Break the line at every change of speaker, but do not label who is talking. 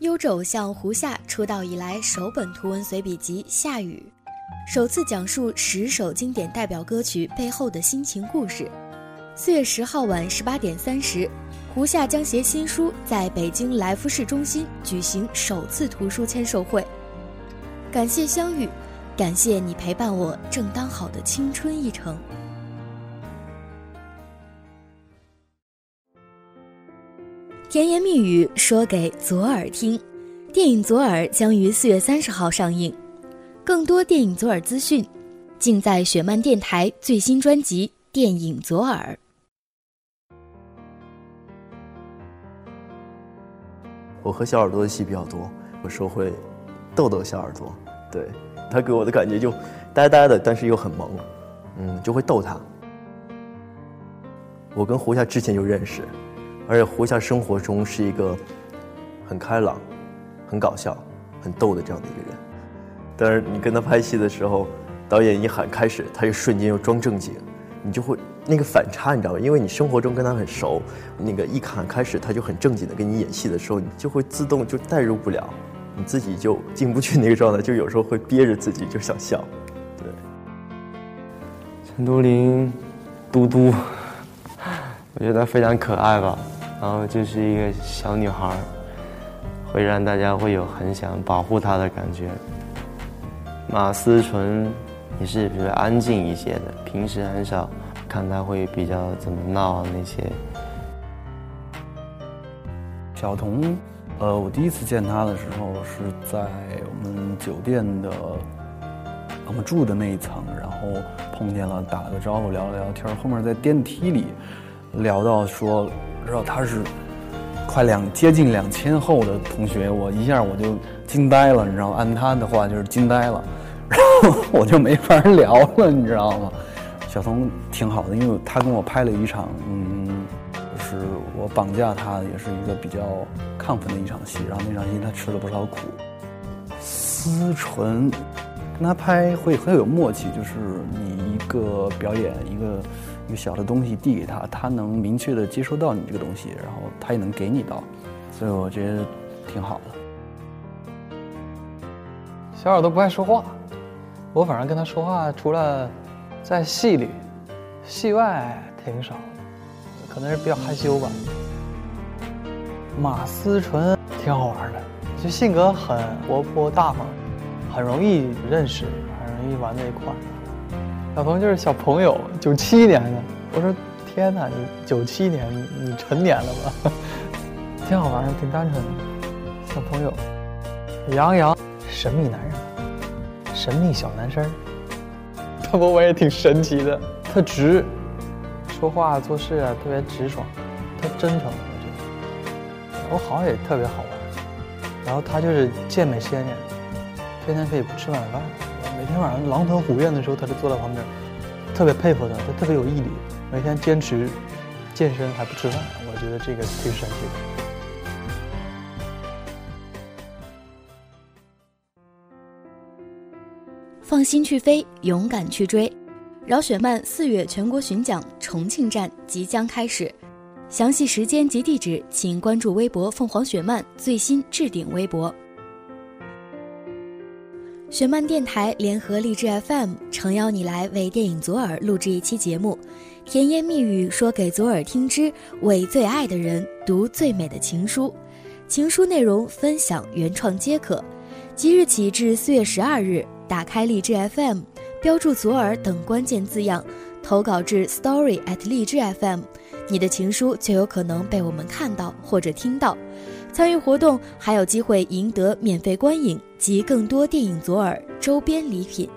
优质偶像胡夏出道以来首本图文随笔集《夏雨》，首次讲述十首经典代表歌曲背后的心情故事。四月十号晚十八点三十，胡夏将携新书在北京来福士中心举行首次图书签售会。感谢相遇，感谢你陪伴我正当好的青春一程。甜言蜜语说给左耳听，电影《左耳》将于四月三十号上映。更多电影《左耳》资讯，尽在雪漫电台最新专辑《电影左耳》。
我和小耳朵的戏比较多，有时候会逗逗小耳朵，对他给我的感觉就呆呆的，但是又很萌，嗯，就会逗他。我跟胡夏之前就认识。而且胡夏生活中是一个很开朗、很搞笑、很逗的这样的一个人，但是你跟他拍戏的时候，导演一喊开始，他就瞬间又装正经，你就会那个反差，你知道吗？因为你生活中跟他很熟，那个一喊开始，他就很正经的跟你演戏的时候，你就会自动就代入不了，你自己就进不去那个状态，就有时候会憋着自己就想笑。对，
陈都灵，嘟嘟，我觉得非常可爱吧。然后就是一个小女孩，会让大家会有很想保护她的感觉。马思纯也是比较安静一些的，平时很少看她会比较怎么闹那些。
小童，呃，我第一次见她的时候是在我们酒店的我们住的那一层，然后碰见了，打了个招呼，聊了聊天。后面在电梯里聊到说。知道他是快两接近两千后的同学，我一下我就惊呆了，你知道吗？按他的话就是惊呆了，然后我就没法聊了，你知道吗？小童挺好的，因为他跟我拍了一场，嗯，就是我绑架他，也是一个比较亢奋的一场戏，然后那场戏他吃了不少苦。思纯跟他拍会很有默契，就是你一个表演一个。一个小的东西递给他，他能明确的接收到你这个东西，然后他也能给你到，所以我觉得挺好的。
小耳朵不爱说话，我反正跟他说话，除了在戏里，戏外挺少，可能是比较害羞吧。马思纯挺好玩的，就性格很活泼大方，很容易认识，很容易玩在一块儿。小童就是小朋友，九七年的。我说天哪，你九七年，你成年了吧？挺好玩的，挺单纯的，小朋友。杨洋，神秘男人，神秘小男生。他不，我也挺神奇的，特直，说话做事啊特别直爽，特真诚。我觉得，我好像也特别好玩。然后他就是健美先生，天天可以不吃晚饭。每天晚上狼吞虎咽的时候，他就坐在旁边，特别佩服他，他特别有毅力，每天坚持健身还不吃饭，我觉得这个挺神奇的。
放心去飞，勇敢去追，饶雪漫四月全国巡讲重庆站即将开始，详细时间及地址请关注微博凤凰雪漫最新置顶微博。雪漫电台联合励志 FM 诚邀你来为电影《左耳》录制一期节目，甜言蜜语说给左耳听之，为最爱的人读最美的情书，情书内容分享原创皆可。即日起至四月十二日，打开励志 FM，标注“左耳”等关键字样，投稿至 story at 励志 FM，你的情书就有可能被我们看到或者听到。参与活动还有机会赢得免费观影及更多电影左耳周边礼品。